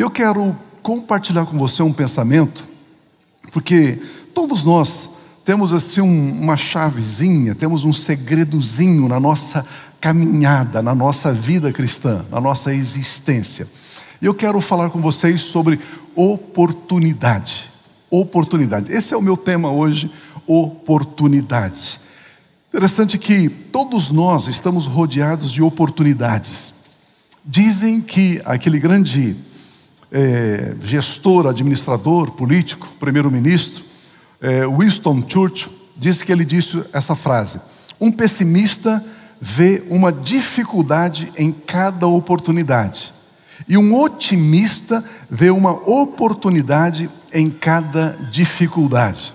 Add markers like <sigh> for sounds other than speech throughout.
Eu quero compartilhar com você um pensamento, porque todos nós temos assim um, uma chavezinha, temos um segredozinho na nossa caminhada, na nossa vida cristã, na nossa existência. E eu quero falar com vocês sobre oportunidade. Oportunidade. Esse é o meu tema hoje, oportunidade. Interessante que todos nós estamos rodeados de oportunidades. Dizem que aquele grande é, gestor, administrador, político, primeiro-ministro, é, Winston Churchill, disse que ele disse essa frase: Um pessimista vê uma dificuldade em cada oportunidade, e um otimista vê uma oportunidade em cada dificuldade.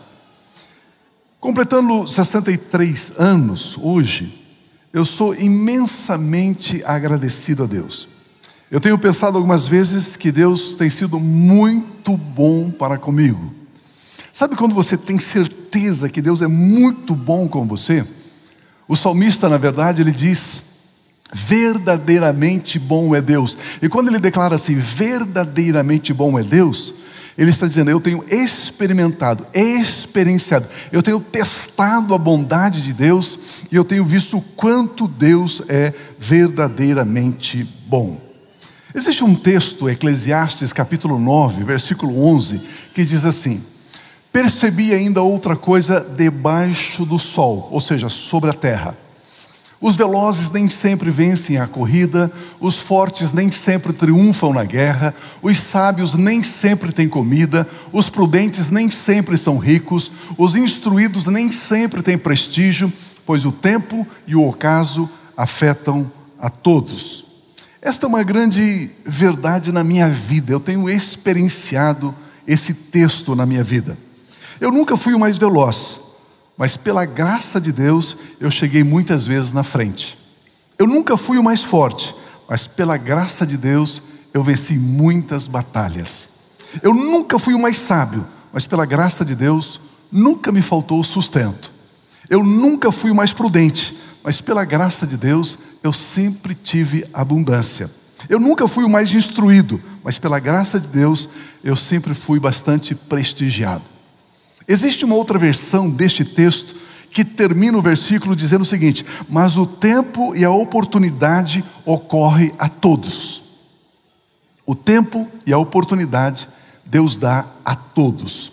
Completando 63 anos hoje, eu sou imensamente agradecido a Deus. Eu tenho pensado algumas vezes que Deus tem sido muito bom para comigo. Sabe quando você tem certeza que Deus é muito bom com você? O salmista, na verdade, ele diz: verdadeiramente bom é Deus. E quando ele declara assim, verdadeiramente bom é Deus, ele está dizendo: Eu tenho experimentado, experienciado, eu tenho testado a bondade de Deus e eu tenho visto o quanto Deus é verdadeiramente bom. Existe um texto, Eclesiastes capítulo 9, versículo 11, que diz assim: Percebi ainda outra coisa debaixo do sol, ou seja, sobre a terra os velozes nem sempre vencem a corrida, os fortes nem sempre triunfam na guerra, os sábios nem sempre têm comida, os prudentes nem sempre são ricos, os instruídos nem sempre têm prestígio, pois o tempo e o ocaso afetam a todos. Esta é uma grande verdade na minha vida, eu tenho experienciado esse texto na minha vida. Eu nunca fui o mais veloz, mas pela graça de Deus eu cheguei muitas vezes na frente. Eu nunca fui o mais forte, mas pela graça de Deus eu venci muitas batalhas. Eu nunca fui o mais sábio, mas pela graça de Deus nunca me faltou sustento. Eu nunca fui o mais prudente, mas pela graça de Deus eu sempre tive abundância. Eu nunca fui o mais instruído, mas pela graça de Deus eu sempre fui bastante prestigiado. Existe uma outra versão deste texto que termina o versículo dizendo o seguinte: Mas o tempo e a oportunidade ocorre a todos. O tempo e a oportunidade Deus dá a todos.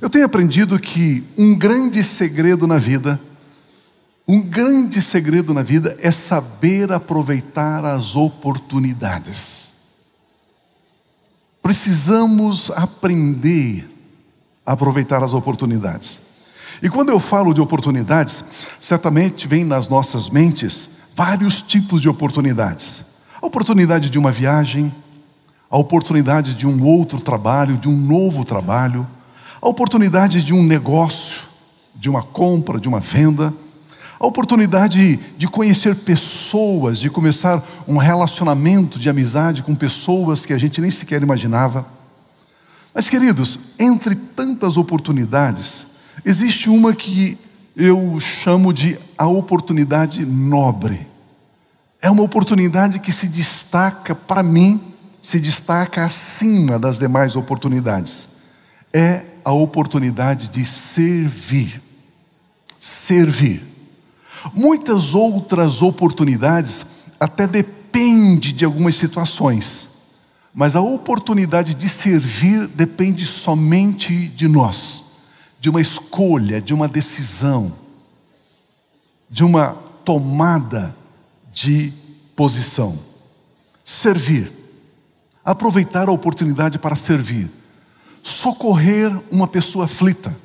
Eu tenho aprendido que um grande segredo na vida, um grande segredo na vida é saber aproveitar as oportunidades. Precisamos aprender aproveitar as oportunidades. E quando eu falo de oportunidades, certamente vem nas nossas mentes vários tipos de oportunidades. A oportunidade de uma viagem, a oportunidade de um outro trabalho, de um novo trabalho, a oportunidade de um negócio, de uma compra, de uma venda, a oportunidade de conhecer pessoas, de começar um relacionamento de amizade com pessoas que a gente nem sequer imaginava. Mas, queridos, entre tantas oportunidades, existe uma que eu chamo de a oportunidade nobre. É uma oportunidade que se destaca, para mim, se destaca acima das demais oportunidades. É a oportunidade de servir. Servir. Muitas outras oportunidades até dependem de algumas situações. Mas a oportunidade de servir depende somente de nós, de uma escolha, de uma decisão, de uma tomada de posição. Servir, aproveitar a oportunidade para servir, socorrer uma pessoa aflita,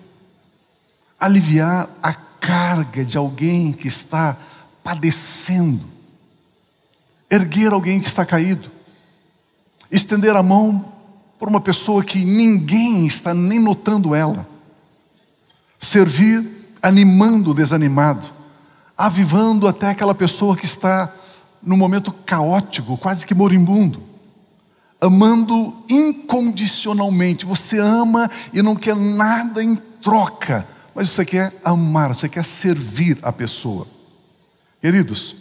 aliviar a carga de alguém que está padecendo, erguer alguém que está caído. Estender a mão para uma pessoa que ninguém está nem notando ela, servir animando o desanimado, avivando até aquela pessoa que está num momento caótico, quase que moribundo, amando incondicionalmente. Você ama e não quer nada em troca, mas você quer amar, você quer servir a pessoa. Queridos,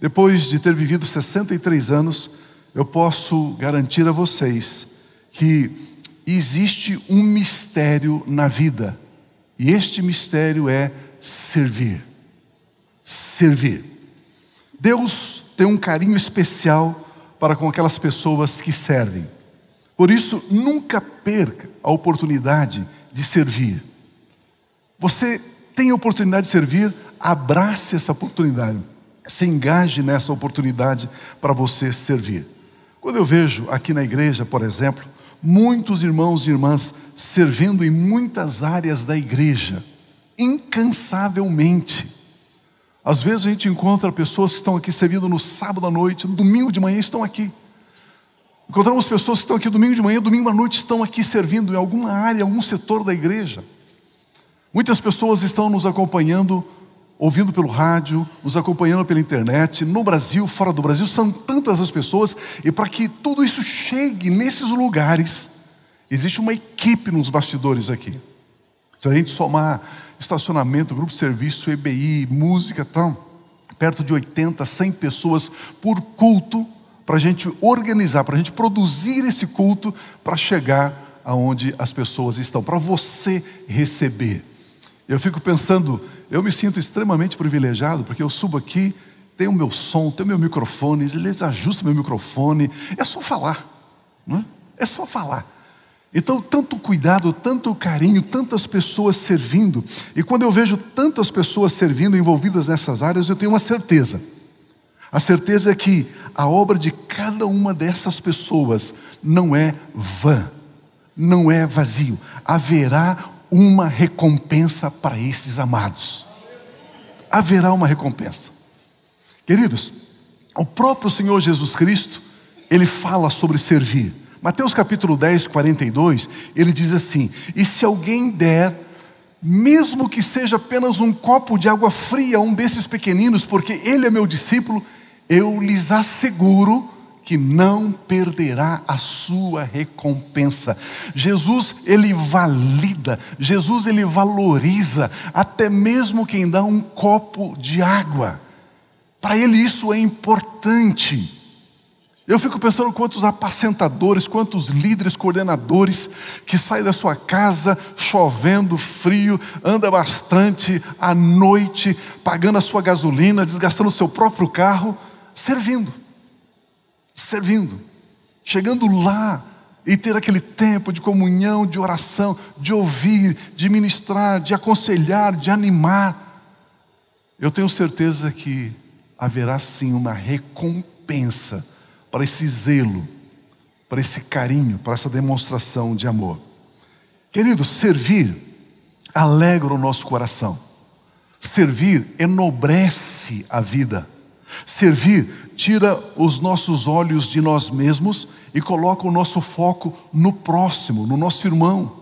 depois de ter vivido 63 anos, eu posso garantir a vocês que existe um mistério na vida, e este mistério é servir. Servir. Deus tem um carinho especial para com aquelas pessoas que servem. Por isso, nunca perca a oportunidade de servir. Você tem a oportunidade de servir, abrace essa oportunidade. Se engaje nessa oportunidade para você servir. Quando eu vejo aqui na igreja, por exemplo, muitos irmãos e irmãs servindo em muitas áreas da igreja, incansavelmente. Às vezes a gente encontra pessoas que estão aqui servindo no sábado à noite, no domingo de manhã estão aqui. Encontramos pessoas que estão aqui domingo de manhã, domingo à noite estão aqui servindo em alguma área, algum setor da igreja. Muitas pessoas estão nos acompanhando, ouvindo pelo rádio, nos acompanhando pela internet, no Brasil, fora do Brasil, são tantas as pessoas, e para que tudo isso chegue nesses lugares, existe uma equipe nos bastidores aqui. Se a gente somar estacionamento, grupo de serviço, EBI, música, tal, perto de 80, 100 pessoas por culto, para a gente organizar, para a gente produzir esse culto, para chegar aonde as pessoas estão, para você receber. Eu fico pensando, eu me sinto extremamente privilegiado, porque eu subo aqui, tenho o meu som, tenho meu microfone, eles ajustam meu microfone, é só falar, não é? É só falar. Então, tanto cuidado, tanto carinho, tantas pessoas servindo. E quando eu vejo tantas pessoas servindo, envolvidas nessas áreas, eu tenho uma certeza. A certeza é que a obra de cada uma dessas pessoas não é vã, não é vazio. Haverá uma recompensa para estes amados. Haverá uma recompensa. Queridos, o próprio Senhor Jesus Cristo, ele fala sobre servir. Mateus capítulo 10, 42, ele diz assim: E se alguém der, mesmo que seja apenas um copo de água fria a um desses pequeninos, porque ele é meu discípulo, eu lhes asseguro que não perderá a sua recompensa. Jesus, ele valida, Jesus, ele valoriza até mesmo quem dá um copo de água. Para ele isso é importante. Eu fico pensando quantos apacentadores, quantos líderes, coordenadores que saem da sua casa chovendo, frio, anda bastante à noite, pagando a sua gasolina, desgastando o seu próprio carro, servindo servindo, chegando lá e ter aquele tempo de comunhão, de oração, de ouvir, de ministrar, de aconselhar, de animar. Eu tenho certeza que haverá sim uma recompensa para esse zelo, para esse carinho, para essa demonstração de amor. Queridos, servir alegra o nosso coração. Servir enobrece a vida. Servir tira os nossos olhos de nós mesmos e coloca o nosso foco no próximo, no nosso irmão.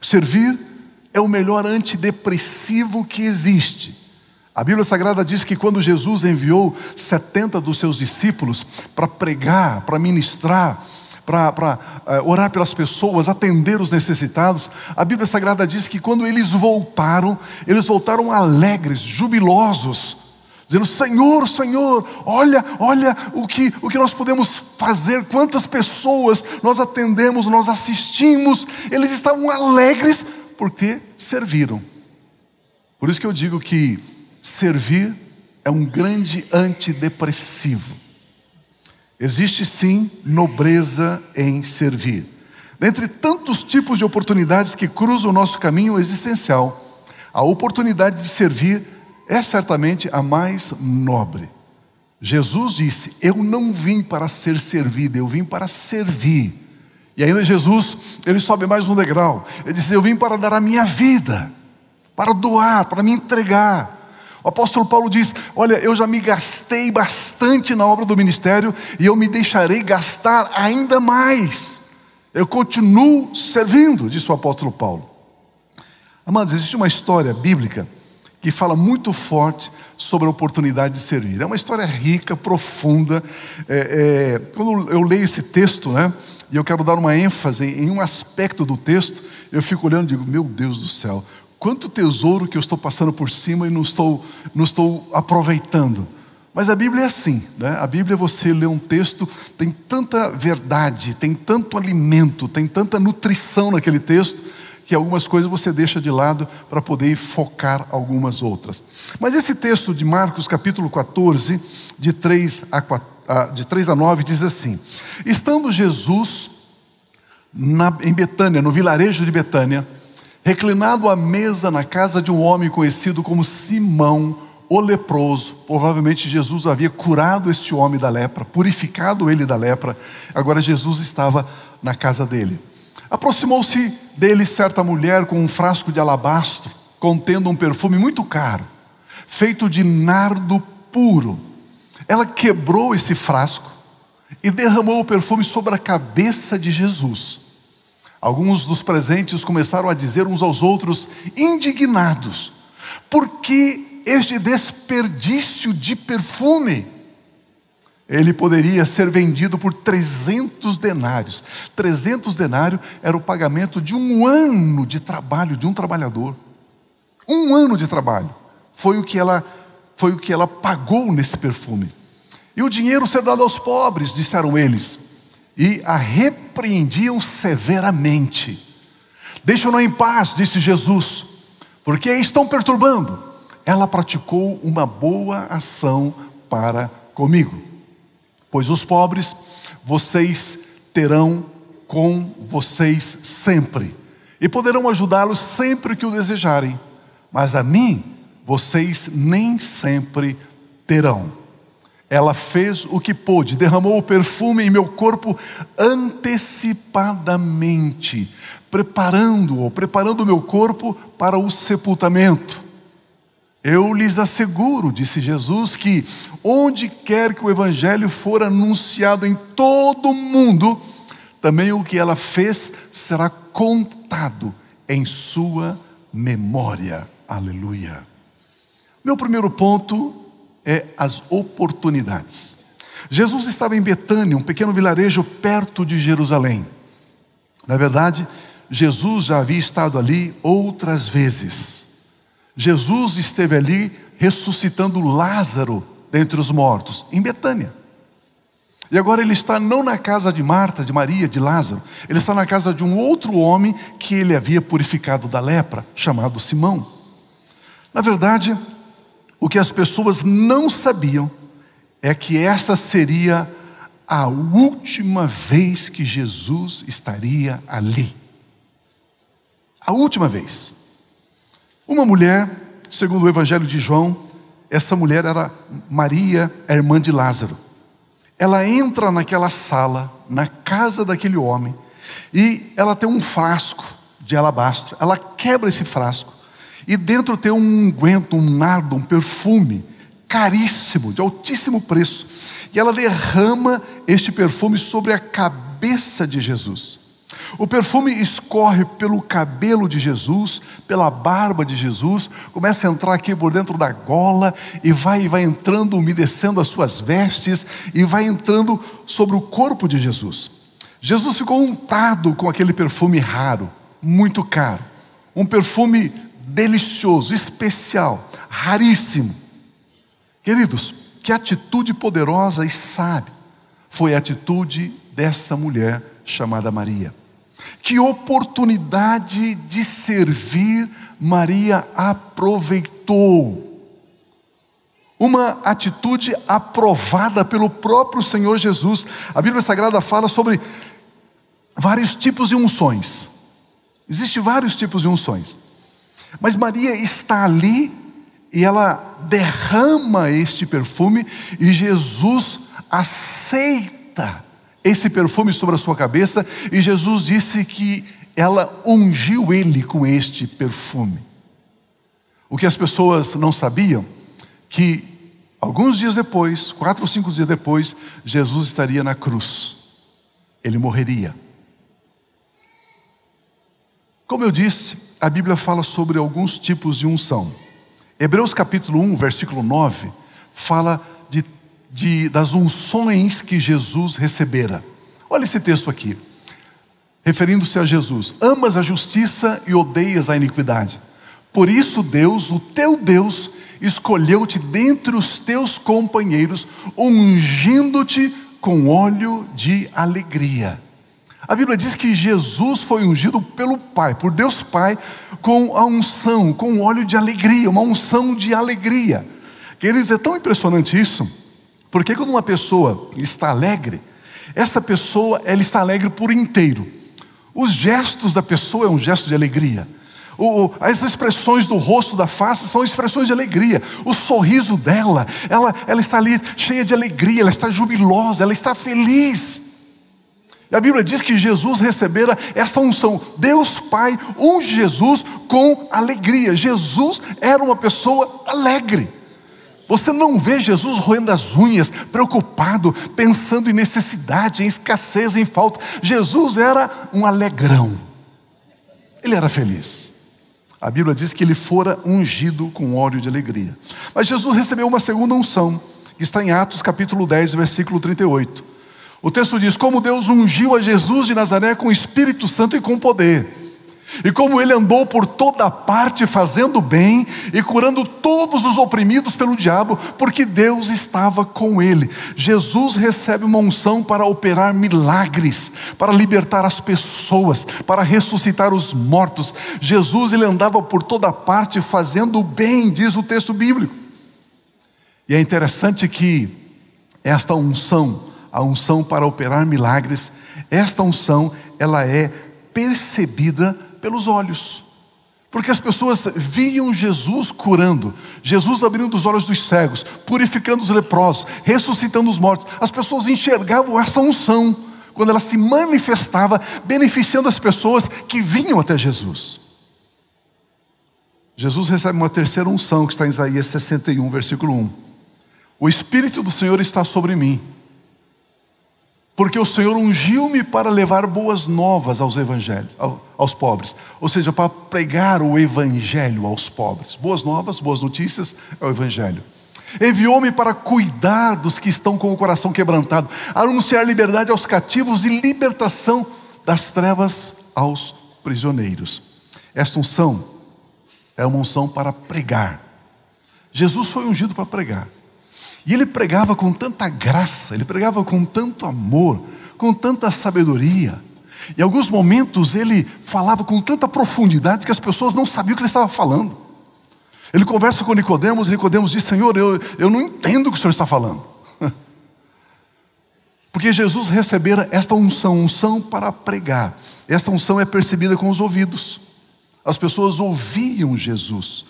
Servir é o melhor antidepressivo que existe. A Bíblia Sagrada diz que quando Jesus enviou 70 dos seus discípulos para pregar, para ministrar, para uh, orar pelas pessoas, atender os necessitados, a Bíblia Sagrada diz que quando eles voltaram, eles voltaram alegres, jubilosos, dizendo: Senhor, Senhor, olha, olha o que, o que nós podemos fazer, quantas pessoas nós atendemos, nós assistimos. Eles estavam alegres porque serviram. Por isso que eu digo que servir é um grande antidepressivo. Existe sim nobreza em servir. Dentre tantos tipos de oportunidades que cruzam o nosso caminho existencial, a oportunidade de servir é certamente a mais nobre. Jesus disse: Eu não vim para ser servido, eu vim para servir. E ainda Jesus, ele sobe mais um degrau. Ele diz: Eu vim para dar a minha vida, para doar, para me entregar. O apóstolo Paulo diz: Olha, eu já me gastei bastante na obra do ministério e eu me deixarei gastar ainda mais. Eu continuo servindo, disse o apóstolo Paulo. Amados, existe uma história bíblica que fala muito forte sobre a oportunidade de servir. É uma história rica, profunda. É, é, quando eu leio esse texto, né, e eu quero dar uma ênfase em um aspecto do texto, eu fico olhando e digo: Meu Deus do céu, quanto tesouro que eu estou passando por cima e não estou, não estou aproveitando. Mas a Bíblia é assim, né? A Bíblia você lê um texto, tem tanta verdade, tem tanto alimento, tem tanta nutrição naquele texto, que algumas coisas você deixa de lado para poder focar algumas outras. Mas esse texto de Marcos capítulo 14, de 3 a, 4, de 3 a 9, diz assim: Estando Jesus na, em Betânia, no vilarejo de Betânia, reclinado à mesa na casa de um homem conhecido como Simão, o leproso. Provavelmente Jesus havia curado este homem da lepra, purificado ele da lepra. Agora Jesus estava na casa dele. Aproximou-se dele certa mulher com um frasco de alabastro, contendo um perfume muito caro, feito de nardo puro. Ela quebrou esse frasco e derramou o perfume sobre a cabeça de Jesus. Alguns dos presentes começaram a dizer uns aos outros, indignados, por que este desperdício de perfume. Ele poderia ser vendido por 300 denários. 300 denários era o pagamento de um ano de trabalho de um trabalhador. Um ano de trabalho. Foi o que ela, foi o que ela pagou nesse perfume. E o dinheiro ser dado aos pobres, disseram eles. E a repreendiam severamente. Deixam-no em paz, disse Jesus, porque estão perturbando ela praticou uma boa ação para comigo. Pois os pobres vocês terão com vocês sempre, e poderão ajudá-los sempre que o desejarem, mas a mim vocês nem sempre terão. Ela fez o que pôde, derramou o perfume em meu corpo antecipadamente, preparando-o, preparando o meu corpo para o sepultamento. Eu lhes asseguro, disse Jesus, que onde quer que o Evangelho for anunciado em todo o mundo, também o que ela fez será contado em sua memória. Aleluia. Meu primeiro ponto é as oportunidades. Jesus estava em Betânia, um pequeno vilarejo perto de Jerusalém. Na verdade, Jesus já havia estado ali outras vezes. Jesus esteve ali ressuscitando Lázaro dentre os mortos, em Betânia. E agora ele está não na casa de Marta, de Maria, de Lázaro, ele está na casa de um outro homem que ele havia purificado da lepra, chamado Simão. Na verdade, o que as pessoas não sabiam é que esta seria a última vez que Jesus estaria ali. A última vez. Uma mulher, segundo o Evangelho de João, essa mulher era Maria, a irmã de Lázaro. Ela entra naquela sala, na casa daquele homem, e ela tem um frasco de alabastro. Ela quebra esse frasco, e dentro tem um unguento, um nardo, um perfume caríssimo, de altíssimo preço. E ela derrama este perfume sobre a cabeça de Jesus. O perfume escorre pelo cabelo de Jesus, pela barba de Jesus, começa a entrar aqui por dentro da gola e vai, vai entrando, umedecendo as suas vestes e vai entrando sobre o corpo de Jesus. Jesus ficou untado com aquele perfume raro, muito caro, um perfume delicioso, especial, raríssimo. Queridos, que atitude poderosa e sábia foi a atitude dessa mulher chamada Maria. Que oportunidade de servir Maria aproveitou. Uma atitude aprovada pelo próprio Senhor Jesus. A Bíblia Sagrada fala sobre vários tipos de unções. Existem vários tipos de unções. Mas Maria está ali e ela derrama este perfume e Jesus aceita esse perfume sobre a sua cabeça, e Jesus disse que ela ungiu ele com este perfume. O que as pessoas não sabiam, que alguns dias depois, quatro ou cinco dias depois, Jesus estaria na cruz, ele morreria. Como eu disse, a Bíblia fala sobre alguns tipos de unção. Hebreus capítulo 1, versículo 9, fala de das unções que Jesus recebera. Olha esse texto aqui, referindo-se a Jesus: Amas a justiça e odeias a iniquidade. Por isso, Deus, o teu Deus, escolheu-te dentre os teus companheiros, ungindo-te com óleo de alegria. A Bíblia diz que Jesus foi ungido pelo Pai, por Deus Pai, com a unção, com óleo de alegria, uma unção de alegria. Queridos, é tão impressionante isso, porque quando uma pessoa está alegre, essa pessoa ela está alegre por inteiro. Os gestos da pessoa é um gesto de alegria. O, as expressões do rosto, da face, são expressões de alegria. O sorriso dela, ela, ela está ali cheia de alegria, ela está jubilosa, ela está feliz. E a Bíblia diz que Jesus recebera esta unção. Deus Pai unge Jesus com alegria. Jesus era uma pessoa alegre. Você não vê Jesus roendo as unhas, preocupado, pensando em necessidade, em escassez, em falta. Jesus era um alegrão. Ele era feliz. A Bíblia diz que ele fora ungido com óleo de alegria. Mas Jesus recebeu uma segunda unção, que está em Atos capítulo 10, versículo 38. O texto diz: Como Deus ungiu a Jesus de Nazaré com o Espírito Santo e com poder. E como ele andou por toda parte fazendo bem e curando todos os oprimidos pelo diabo, porque Deus estava com ele. Jesus recebe uma unção para operar milagres, para libertar as pessoas, para ressuscitar os mortos. Jesus ele andava por toda parte fazendo bem, diz o texto bíblico. E é interessante que esta unção a unção para operar milagres, esta unção, ela é percebida pelos olhos. Porque as pessoas viam Jesus curando, Jesus abrindo os olhos dos cegos, purificando os leprosos, ressuscitando os mortos. As pessoas enxergavam essa unção quando ela se manifestava, beneficiando as pessoas que vinham até Jesus. Jesus recebe uma terceira unção que está em Isaías 61, versículo 1. O Espírito do Senhor está sobre mim porque o Senhor ungiu-me para levar boas novas aos evangelhos, aos pobres, ou seja, para pregar o evangelho aos pobres. Boas novas, boas notícias é o evangelho. Enviou-me para cuidar dos que estão com o coração quebrantado, anunciar liberdade aos cativos e libertação das trevas aos prisioneiros. Esta unção é uma unção para pregar. Jesus foi ungido para pregar. E ele pregava com tanta graça, ele pregava com tanto amor, com tanta sabedoria. Em alguns momentos ele falava com tanta profundidade que as pessoas não sabiam o que ele estava falando. Ele conversa com Nicodemos e Nicodemos diz: Senhor, eu, eu não entendo o que o Senhor está falando. <laughs> Porque Jesus recebera esta unção, unção para pregar. Esta unção é percebida com os ouvidos. As pessoas ouviam Jesus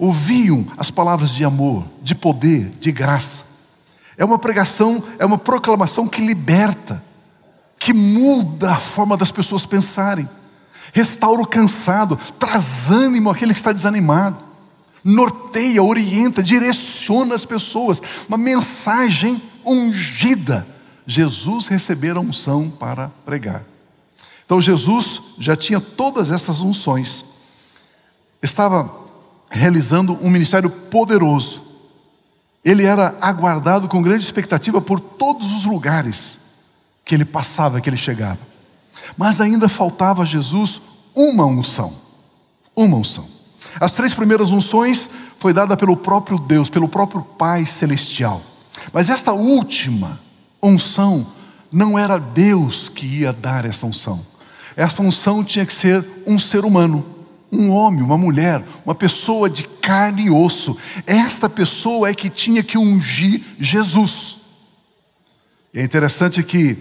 ouviam as palavras de amor, de poder, de graça. É uma pregação, é uma proclamação que liberta, que muda a forma das pessoas pensarem, restaura o cansado, traz ânimo àquele que está desanimado, norteia, orienta, direciona as pessoas. Uma mensagem ungida. Jesus recebera unção para pregar. Então Jesus já tinha todas essas unções. Estava realizando um ministério poderoso. Ele era aguardado com grande expectativa por todos os lugares que ele passava, que ele chegava. Mas ainda faltava a Jesus uma unção. Uma unção. As três primeiras unções foi dada pelo próprio Deus, pelo próprio Pai celestial. Mas esta última unção não era Deus que ia dar essa unção. Essa unção tinha que ser um ser humano um homem, uma mulher, uma pessoa de carne e osso. Esta pessoa é que tinha que ungir Jesus. E é interessante que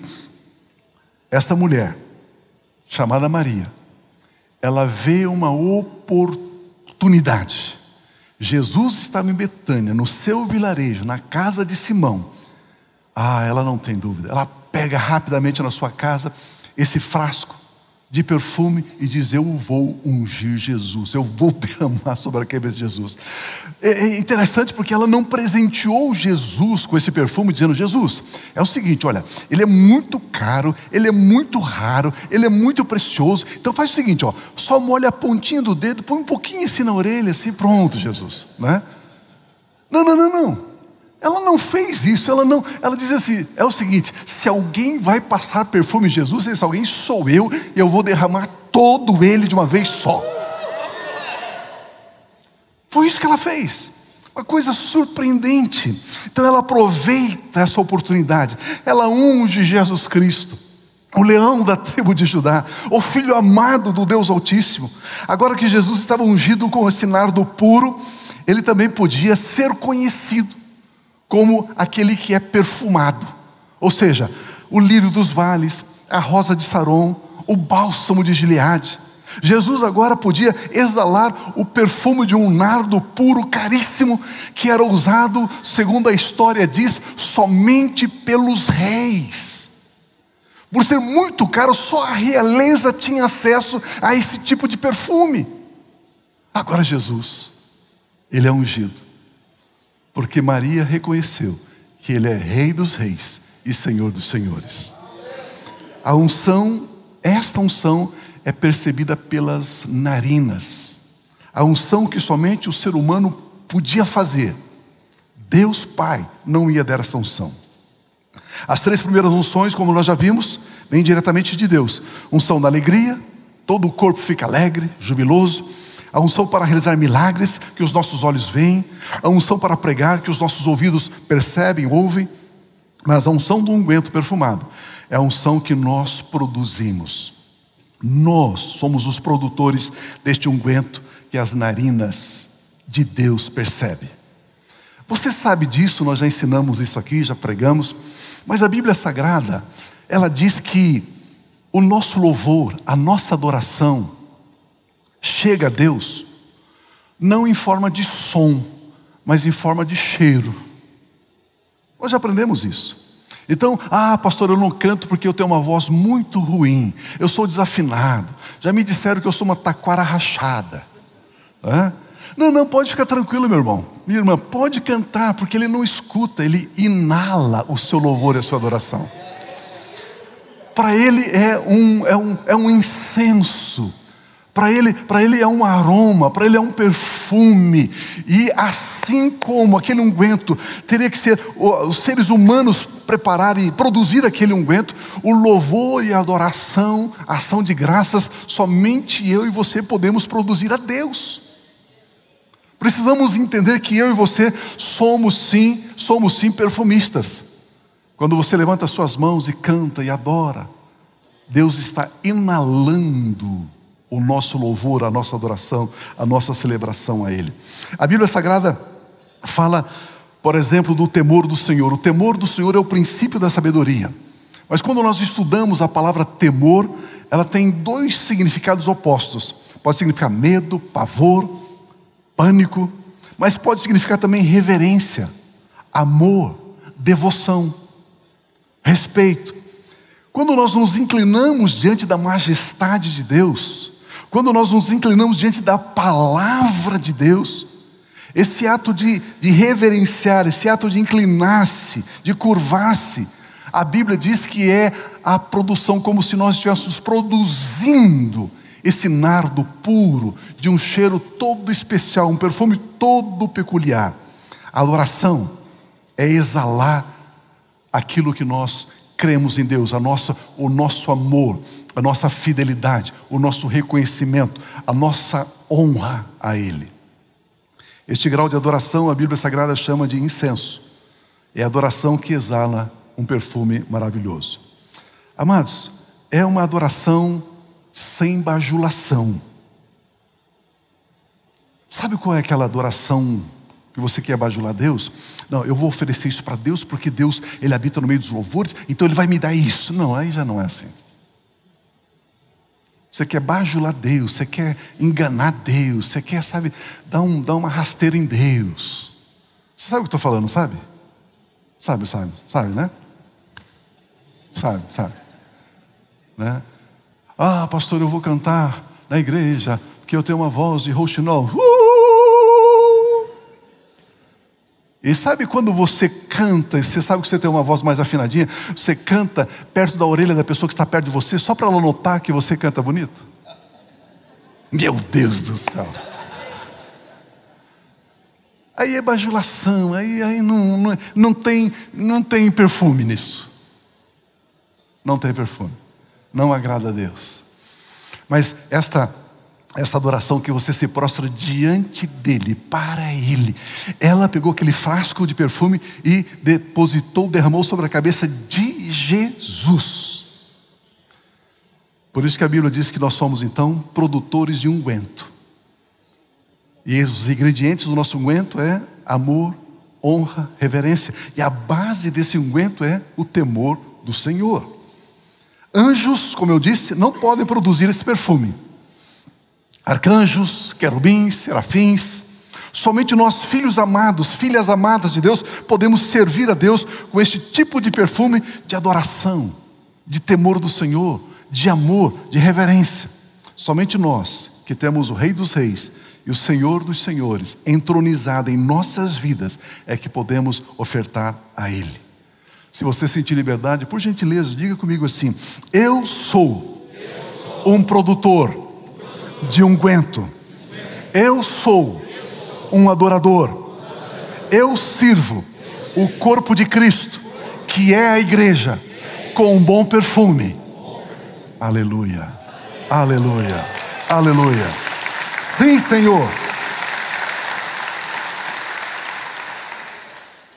esta mulher, chamada Maria, ela vê uma oportunidade. Jesus estava em Betânia, no seu vilarejo, na casa de Simão. Ah, ela não tem dúvida. Ela pega rapidamente na sua casa esse frasco de perfume e diz: Eu vou ungir Jesus, eu vou <laughs> derramar sobre a cabeça de Jesus. É, é interessante porque ela não presenteou Jesus com esse perfume, dizendo: Jesus, é o seguinte, olha, ele é muito caro, ele é muito raro, ele é muito precioso. Então faz o seguinte, ó, só molha a pontinha do dedo, põe um pouquinho assim na orelha, assim, pronto, Jesus. Né? Não, não, não, não. Ela não fez isso, ela não, ela diz assim: é o seguinte, se alguém vai passar perfume em Jesus, esse alguém sou eu, e eu vou derramar todo ele de uma vez só. Foi isso que ela fez. Uma coisa surpreendente. Então ela aproveita essa oportunidade. Ela unge Jesus Cristo, o leão da tribo de Judá, o filho amado do Deus Altíssimo. Agora que Jesus estava ungido com esse nardo puro, ele também podia ser conhecido como aquele que é perfumado. Ou seja, o lírio dos vales, a rosa de Saron, o bálsamo de Gileade. Jesus agora podia exalar o perfume de um nardo puro, caríssimo, que era usado, segundo a história diz, somente pelos reis. Por ser muito caro, só a realeza tinha acesso a esse tipo de perfume. Agora Jesus, ele é ungido, porque Maria reconheceu que ele é Rei dos Reis e Senhor dos Senhores. A unção, esta unção é percebida pelas narinas. A unção que somente o ser humano podia fazer. Deus Pai não ia dar essa unção. As três primeiras unções, como nós já vimos, vêm diretamente de Deus: unção da alegria, todo o corpo fica alegre, jubiloso. A unção para realizar milagres, que os nossos olhos veem. A unção para pregar, que os nossos ouvidos percebem, ouvem. Mas a unção do unguento perfumado é a unção que nós produzimos. Nós somos os produtores deste unguento que as narinas de Deus percebem. Você sabe disso, nós já ensinamos isso aqui, já pregamos, mas a Bíblia Sagrada, ela diz que o nosso louvor, a nossa adoração, chega a Deus não em forma de som, mas em forma de cheiro. Nós já aprendemos isso. Então, ah, pastor, eu não canto porque eu tenho uma voz muito ruim, eu sou desafinado. Já me disseram que eu sou uma taquara rachada. Hã? Não, não, pode ficar tranquilo, meu irmão. Minha irmã, pode cantar, porque ele não escuta, ele inala o seu louvor e a sua adoração. Para ele é um, é um, é um incenso para ele, para ele é um aroma, para ele é um perfume. E assim como aquele unguento teria que ser os seres humanos prepararem e produzir aquele unguento, o louvor e a adoração, a ação de graças, somente eu e você podemos produzir a Deus. Precisamos entender que eu e você somos sim, somos sim perfumistas. Quando você levanta suas mãos e canta e adora, Deus está inalando o nosso louvor, a nossa adoração, a nossa celebração a Ele. A Bíblia Sagrada fala, por exemplo, do temor do Senhor. O temor do Senhor é o princípio da sabedoria. Mas quando nós estudamos a palavra temor, ela tem dois significados opostos. Pode significar medo, pavor, pânico, mas pode significar também reverência, amor, devoção, respeito. Quando nós nos inclinamos diante da majestade de Deus, quando nós nos inclinamos diante da palavra de Deus, esse ato de, de reverenciar, esse ato de inclinar-se, de curvar-se, a Bíblia diz que é a produção como se nós estivéssemos produzindo esse nardo puro, de um cheiro todo especial, um perfume todo peculiar. A adoração é exalar aquilo que nós cremos em Deus, a nossa, o nosso amor, a nossa fidelidade, o nosso reconhecimento, a nossa honra a Ele. Este grau de adoração a Bíblia Sagrada chama de incenso. É a adoração que exala um perfume maravilhoso. Amados, é uma adoração sem bajulação. Sabe qual é aquela adoração que você quer bajular Deus? Não, eu vou oferecer isso para Deus porque Deus, Ele habita no meio dos louvores, então Ele vai me dar isso. Não, aí já não é assim. Você quer bajular Deus, você quer enganar Deus, você quer, sabe, dar, um, dar uma rasteira em Deus. Você sabe o que eu estou falando, sabe? Sabe, sabe, sabe, né? Sabe, sabe. Né? Ah, pastor, eu vou cantar na igreja, porque eu tenho uma voz de rouxinol. Uh! E sabe quando você canta, e você sabe que você tem uma voz mais afinadinha, você canta perto da orelha da pessoa que está perto de você, só para ela notar que você canta bonito? Meu Deus do céu. Aí é bajulação, aí, aí não, não, não, tem, não tem perfume nisso. Não tem perfume. Não agrada a Deus. Mas esta essa adoração que você se prostra diante dele, para ele. Ela pegou aquele frasco de perfume e depositou, derramou sobre a cabeça de Jesus. Por isso que a Bíblia diz que nós somos então produtores de unguento. E os ingredientes do nosso unguento é amor, honra, reverência. E a base desse unguento é o temor do Senhor. Anjos, como eu disse, não podem produzir esse perfume arcanjos, querubins, serafins. Somente nós, filhos amados, filhas amadas de Deus, podemos servir a Deus com este tipo de perfume de adoração, de temor do Senhor, de amor, de reverência. Somente nós, que temos o Rei dos Reis e o Senhor dos Senhores entronizado em nossas vidas, é que podemos ofertar a Ele. Se você sentir liberdade, por gentileza, diga comigo assim: Eu sou um produtor de unguento. Eu sou um adorador. Eu sirvo o corpo de Cristo, que é a igreja, com um bom perfume. Aleluia. Aleluia. Aleluia. Sim, Senhor.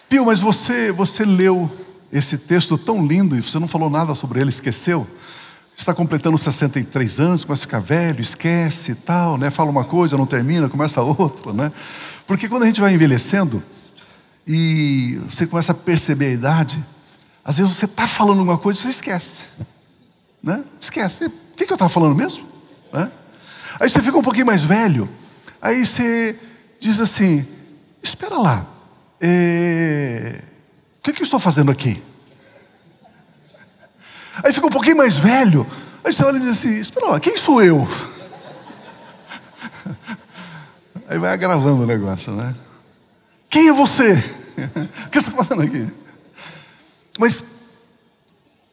Pio, mas você, você leu esse texto tão lindo e você não falou nada sobre ele, esqueceu? Está completando 63 anos, começa a ficar velho, esquece e tal, né? Fala uma coisa, não termina, começa outra, né? Porque quando a gente vai envelhecendo e você começa a perceber a idade, às vezes você está falando alguma coisa e você esquece, né? Esquece. O que, que eu estava falando mesmo? Né? Aí você fica um pouquinho mais velho, aí você diz assim: espera lá, é... o que, que eu estou fazendo aqui? Aí fica um pouquinho mais velho. Aí você olha e diz assim: Espera, quem sou eu? Aí vai agravando o negócio, né? Quem é você? <laughs> o que você está fazendo aqui? Mas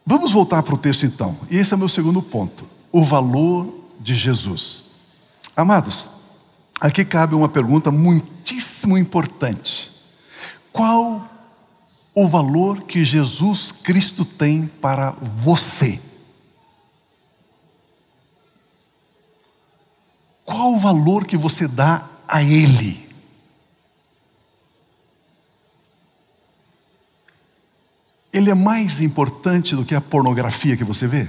vamos voltar para o texto então. E esse é o meu segundo ponto: o valor de Jesus. Amados, aqui cabe uma pergunta muitíssimo importante: qual o valor que Jesus Cristo tem para você. Qual o valor que você dá a Ele? Ele é mais importante do que a pornografia que você vê?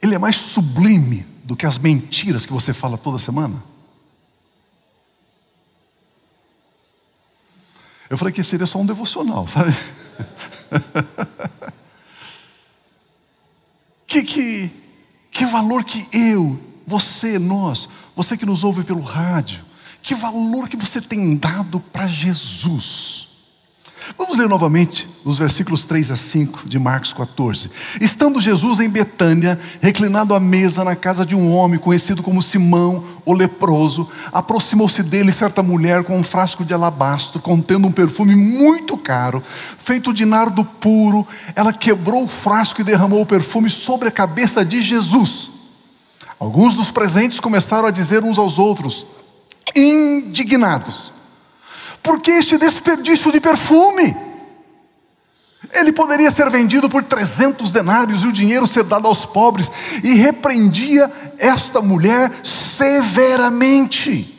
Ele é mais sublime do que as mentiras que você fala toda semana? Eu falei que seria só um devocional, sabe? <laughs> que, que, que valor que eu, você, nós, você que nos ouve pelo rádio, que valor que você tem dado para Jesus? Vamos ler novamente os versículos 3 a 5 de Marcos 14. Estando Jesus em Betânia, reclinado à mesa na casa de um homem conhecido como Simão, o leproso, aproximou-se dele certa mulher com um frasco de alabastro contendo um perfume muito caro, feito de nardo puro. Ela quebrou o frasco e derramou o perfume sobre a cabeça de Jesus. Alguns dos presentes começaram a dizer uns aos outros, indignados: por que este desperdício de perfume? Ele poderia ser vendido por 300 denários e o dinheiro ser dado aos pobres, e repreendia esta mulher severamente.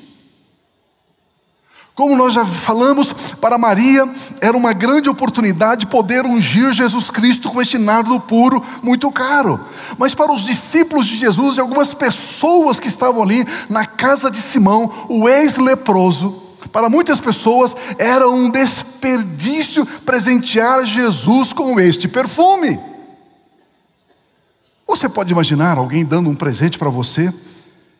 Como nós já falamos, para Maria era uma grande oportunidade poder ungir Jesus Cristo com este nardo puro muito caro. Mas para os discípulos de Jesus e algumas pessoas que estavam ali na casa de Simão, o ex-leproso, para muitas pessoas era um desperdício presentear Jesus com este perfume. Você pode imaginar alguém dando um presente para você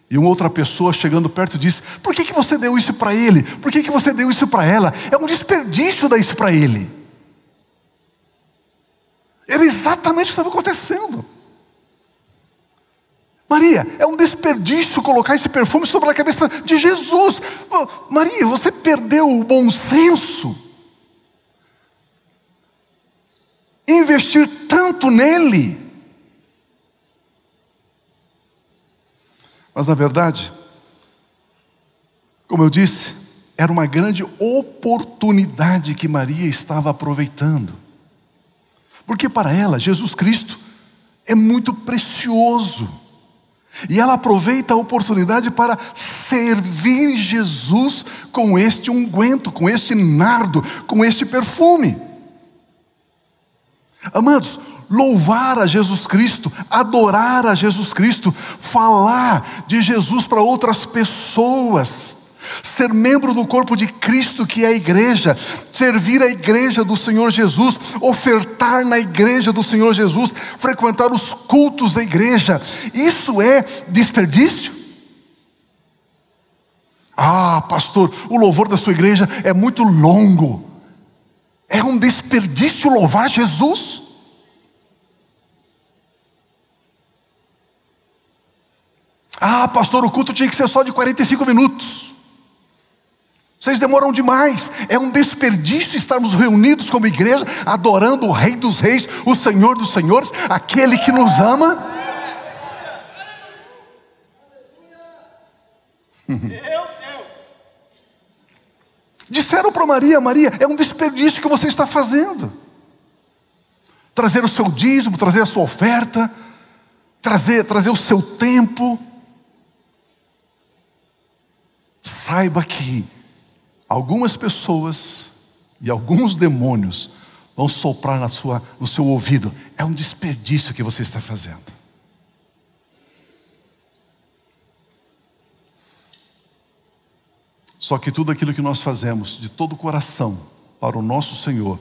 e uma outra pessoa chegando perto diz: Por que, que você deu isso para ele? Por que, que você deu isso para ela? É um desperdício dar isso para ele. Era exatamente o que estava acontecendo. Maria, é um desperdício colocar esse perfume sobre a cabeça de Jesus. Maria, você perdeu o bom senso. Investir tanto nele. Mas na verdade, como eu disse, era uma grande oportunidade que Maria estava aproveitando. Porque para ela, Jesus Cristo é muito precioso. E ela aproveita a oportunidade para servir Jesus com este unguento, com este nardo, com este perfume. Amados, louvar a Jesus Cristo, adorar a Jesus Cristo, falar de Jesus para outras pessoas, ser membro do corpo de Cristo, que é a igreja, servir a igreja do Senhor Jesus, ofertar na igreja do Senhor Jesus, frequentar os cultos da igreja, isso é desperdício? Ah, pastor, o louvor da sua igreja é muito longo, é um desperdício louvar Jesus? Ah, pastor, o culto tinha que ser só de 45 minutos. Vocês demoram demais. É um desperdício estarmos reunidos como igreja, adorando o Rei dos Reis, o Senhor dos Senhores, aquele que nos ama. <laughs> Disseram para Maria: Maria, é um desperdício que você está fazendo. Trazer o seu dízimo, trazer a sua oferta, trazer, trazer o seu tempo. Saiba que algumas pessoas e alguns demônios vão soprar na sua, no seu ouvido. É um desperdício que você está fazendo. Só que tudo aquilo que nós fazemos de todo o coração para o nosso Senhor,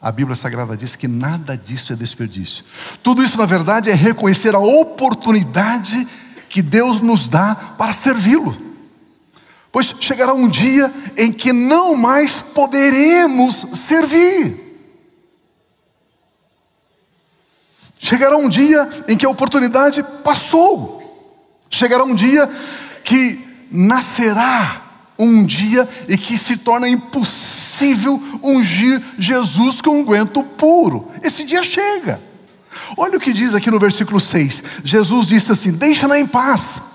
a Bíblia Sagrada diz que nada disso é desperdício. Tudo isso, na verdade, é reconhecer a oportunidade que Deus nos dá para servi-lo. Pois chegará um dia em que não mais poderemos servir. Chegará um dia em que a oportunidade passou. Chegará um dia que nascerá um dia e que se torna impossível ungir Jesus com unguento puro. Esse dia chega. Olha o que diz aqui no versículo 6. Jesus disse assim: Deixa-na em paz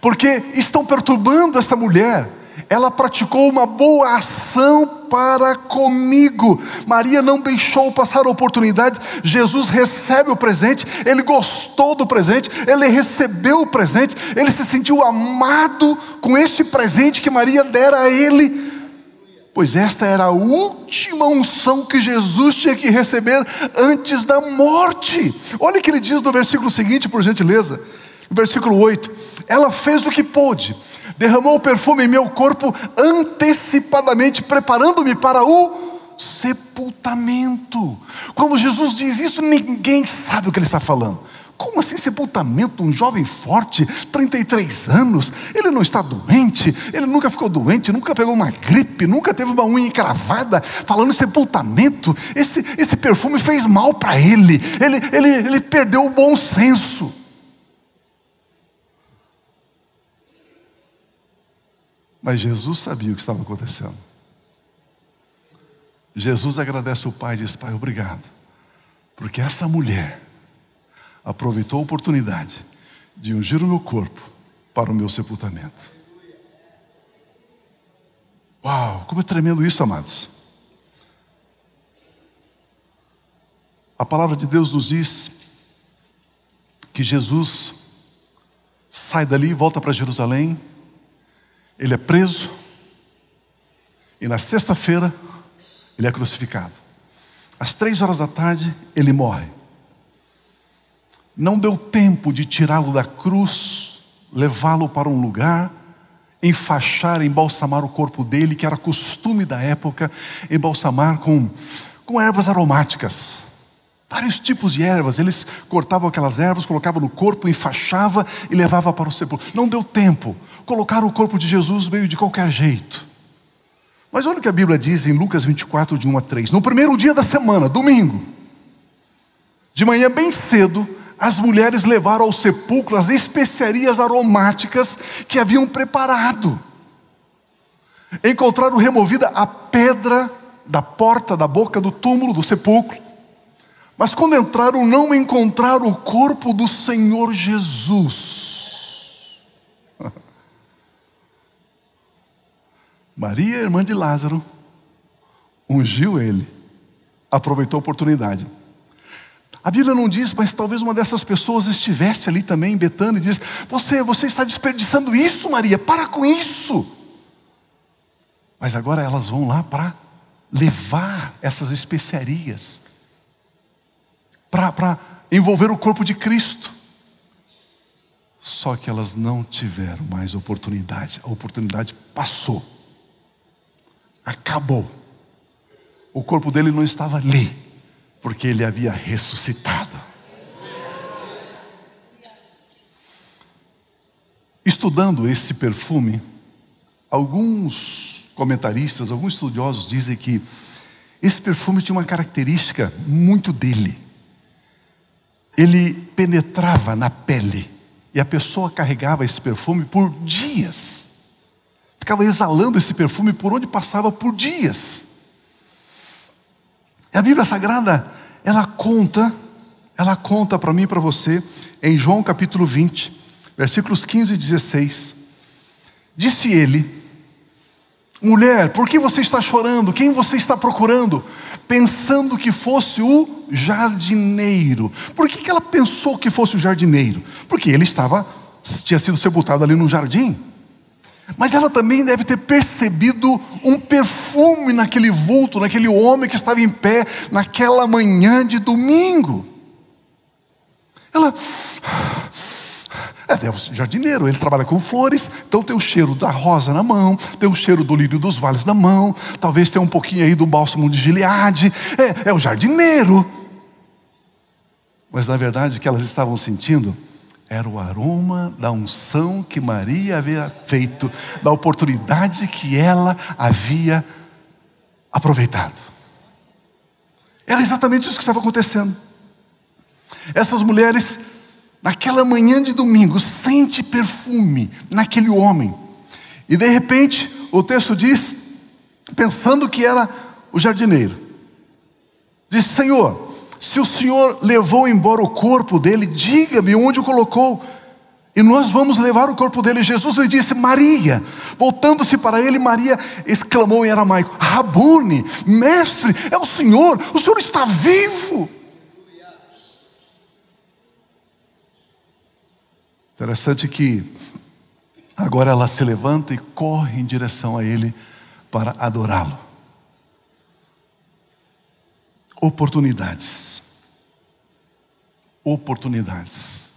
porque estão perturbando essa mulher. Ela praticou uma boa ação para comigo. Maria não deixou passar a oportunidade. Jesus recebe o presente, ele gostou do presente, ele recebeu o presente, ele se sentiu amado com este presente que Maria dera a ele. Pois esta era a última unção que Jesus tinha que receber antes da morte. Olha o que ele diz no versículo seguinte, por gentileza versículo 8: Ela fez o que pôde, derramou o perfume em meu corpo antecipadamente, preparando-me para o sepultamento. Quando Jesus diz isso, ninguém sabe o que ele está falando. Como assim sepultamento? Um jovem forte, 33 anos, ele não está doente, ele nunca ficou doente, nunca pegou uma gripe, nunca teve uma unha encravada, falando sepultamento. Esse, esse perfume fez mal para ele. ele, ele, ele perdeu o bom senso. Mas Jesus sabia o que estava acontecendo. Jesus agradece o Pai e diz: Pai, obrigado, porque essa mulher aproveitou a oportunidade de ungir o meu corpo para o meu sepultamento. Uau, como é tremendo isso, amados. A palavra de Deus nos diz que Jesus sai dali volta para Jerusalém ele é preso e na sexta-feira ele é crucificado. Às três horas da tarde ele morre. Não deu tempo de tirá-lo da cruz, levá-lo para um lugar, enfaixar, embalsamar o corpo dele, que era costume da época, embalsamar com, com ervas aromáticas. Vários tipos de ervas, eles cortavam aquelas ervas, colocavam no corpo, enfaixava e levava para o sepulcro. Não deu tempo. Colocaram o corpo de Jesus meio de qualquer jeito. Mas olha o que a Bíblia diz em Lucas 24, de 1 a 3. No primeiro dia da semana, domingo, de manhã bem cedo, as mulheres levaram ao sepulcro as especiarias aromáticas que haviam preparado. Encontraram removida a pedra da porta da boca do túmulo do sepulcro mas quando entraram, não encontraram o corpo do Senhor Jesus. <laughs> Maria, irmã de Lázaro, ungiu ele, aproveitou a oportunidade. A Bíblia não diz, mas talvez uma dessas pessoas estivesse ali também em Betânia e diz: Você, você está desperdiçando isso, Maria, para com isso. Mas agora elas vão lá para levar essas especiarias, para envolver o corpo de Cristo. Só que elas não tiveram mais oportunidade, a oportunidade passou, acabou. O corpo dele não estava ali, porque ele havia ressuscitado. Estudando esse perfume, alguns comentaristas, alguns estudiosos dizem que esse perfume tinha uma característica muito dele. Ele penetrava na pele e a pessoa carregava esse perfume por dias. Ficava exalando esse perfume por onde passava por dias. E a Bíblia Sagrada, ela conta, ela conta para mim e para você, em João capítulo 20, versículos 15 e 16. Disse ele: Mulher, por que você está chorando? Quem você está procurando? Pensando que fosse o jardineiro. Por que, que ela pensou que fosse o jardineiro? Porque ele estava, tinha sido sepultado ali no jardim. Mas ela também deve ter percebido um perfume naquele vulto, naquele homem que estava em pé naquela manhã de domingo. Ela. É, é o jardineiro, ele trabalha com flores, então tem o cheiro da rosa na mão, tem o cheiro do lírio dos vales na mão, talvez tenha um pouquinho aí do bálsamo de Gileade. É, é o jardineiro. Mas na verdade o que elas estavam sentindo era o aroma da unção que Maria havia feito, da oportunidade que ela havia aproveitado. Era exatamente isso que estava acontecendo. Essas mulheres, naquela manhã de domingo, sente perfume naquele homem. E de repente, o texto diz, pensando que era o jardineiro, diz: Senhor, se o Senhor levou embora o corpo dele, diga-me onde o colocou. E nós vamos levar o corpo dele. Jesus lhe disse, Maria. Voltando-se para ele, Maria exclamou em aramaico: Rabone, mestre, é o Senhor, o Senhor está vivo. Interessante que agora ela se levanta e corre em direção a ele para adorá-lo. Oportunidades oportunidades.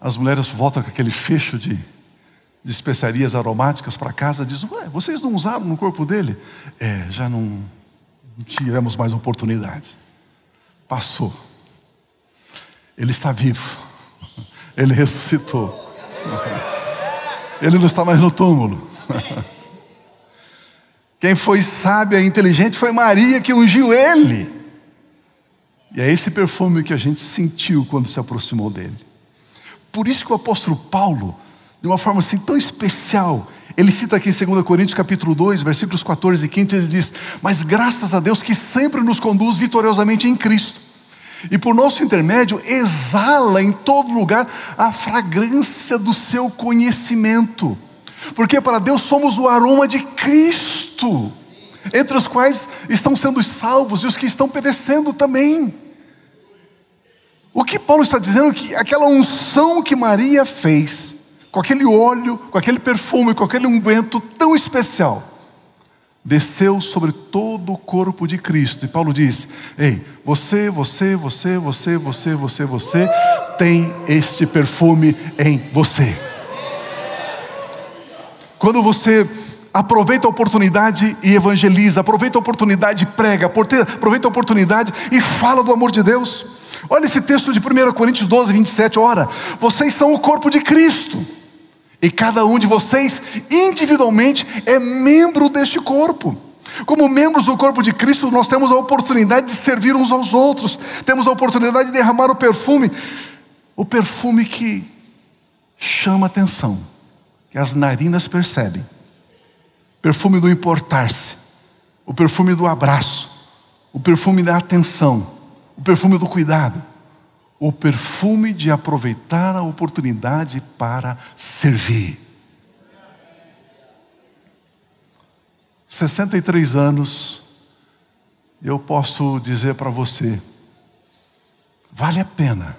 As mulheres voltam com aquele fecho de, de especiarias aromáticas para casa, dizem: Ué, vocês não usaram no corpo dele? É, já não, não tivemos mais oportunidade. Passou. Ele está vivo. Ele ressuscitou. Ele não está mais no túmulo. Quem foi sábia e inteligente foi Maria que ungiu ele. E é esse perfume que a gente sentiu quando se aproximou dele. Por isso que o apóstolo Paulo, de uma forma assim tão especial, ele cita aqui em 2 Coríntios capítulo 2, versículos 14 e 15, ele diz: Mas graças a Deus que sempre nos conduz vitoriosamente em Cristo. E por nosso intermédio exala em todo lugar a fragrância do seu conhecimento. Porque para Deus somos o aroma de Cristo entre os quais estão sendo salvos e os que estão perecendo também. O que Paulo está dizendo é que aquela unção que Maria fez, com aquele óleo, com aquele perfume, com aquele unguento tão especial, desceu sobre todo o corpo de Cristo. E Paulo diz: Ei, você, você, você, você, você, você, você, tem este perfume em você. Quando você aproveita a oportunidade e evangeliza, aproveita a oportunidade e prega, aproveita a oportunidade e fala do amor de Deus. Olha esse texto de 1 Coríntios 12, 27. Ora, vocês são o corpo de Cristo, e cada um de vocês, individualmente, é membro deste corpo. Como membros do corpo de Cristo, nós temos a oportunidade de servir uns aos outros, temos a oportunidade de derramar o perfume, o perfume que chama atenção, que as narinas percebem. Perfume do importar-se, o perfume do abraço, o perfume da atenção, o perfume do cuidado, o perfume de aproveitar a oportunidade para servir. 63 anos, eu posso dizer para você vale a pena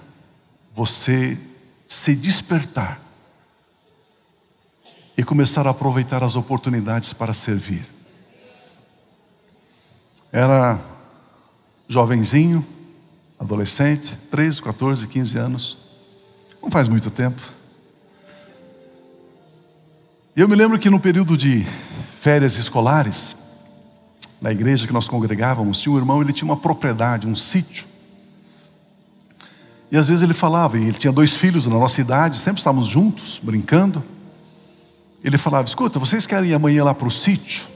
você se despertar e começar a aproveitar as oportunidades para servir. Era jovenzinho, adolescente, 13, 14, 15 anos, não faz muito tempo. E eu me lembro que no período de férias escolares, na igreja que nós congregávamos, tinha um irmão, ele tinha uma propriedade, um sítio. E às vezes ele falava, e ele tinha dois filhos na nossa idade, sempre estávamos juntos, brincando. Ele falava: Escuta, vocês querem ir amanhã lá para o sítio?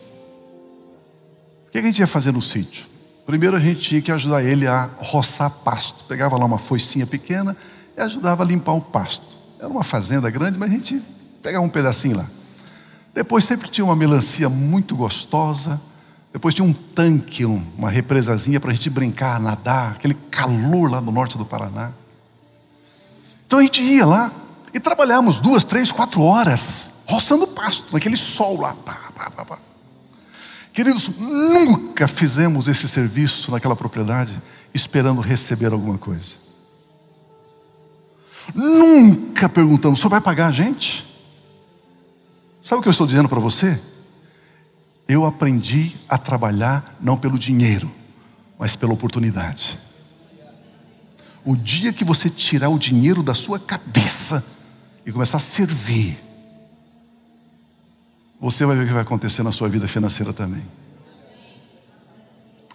O que a gente ia fazer no sítio? Primeiro a gente tinha que ajudar ele a roçar pasto. Pegava lá uma foicinha pequena e ajudava a limpar o pasto. Era uma fazenda grande, mas a gente pegava um pedacinho lá. Depois sempre tinha uma melancia muito gostosa. Depois tinha um tanque, uma represazinha para a gente brincar, nadar, aquele calor lá no norte do Paraná. Então a gente ia lá e trabalhávamos duas, três, quatro horas, roçando pasto, naquele sol lá. Pá, pá, pá, pá. Queridos, nunca fizemos esse serviço naquela propriedade esperando receber alguma coisa. Nunca perguntamos, o senhor vai pagar a gente? Sabe o que eu estou dizendo para você? Eu aprendi a trabalhar não pelo dinheiro, mas pela oportunidade. O dia que você tirar o dinheiro da sua cabeça e começar a servir, você vai ver o que vai acontecer na sua vida financeira também.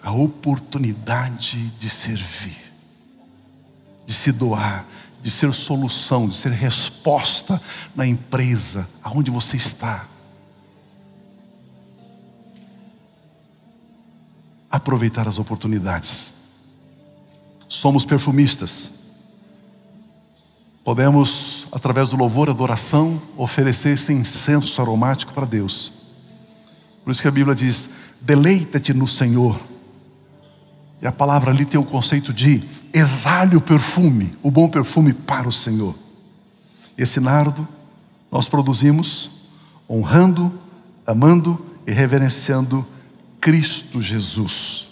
A oportunidade de servir, de se doar, de ser solução, de ser resposta na empresa, aonde você está. Aproveitar as oportunidades somos perfumistas. Podemos, através do louvor e adoração, oferecer esse incenso aromático para Deus. Por isso que a Bíblia diz: deleita-te no Senhor. E a palavra ali tem o conceito de exale o perfume, o bom perfume para o Senhor. Esse nardo nós produzimos honrando, amando e reverenciando Cristo Jesus.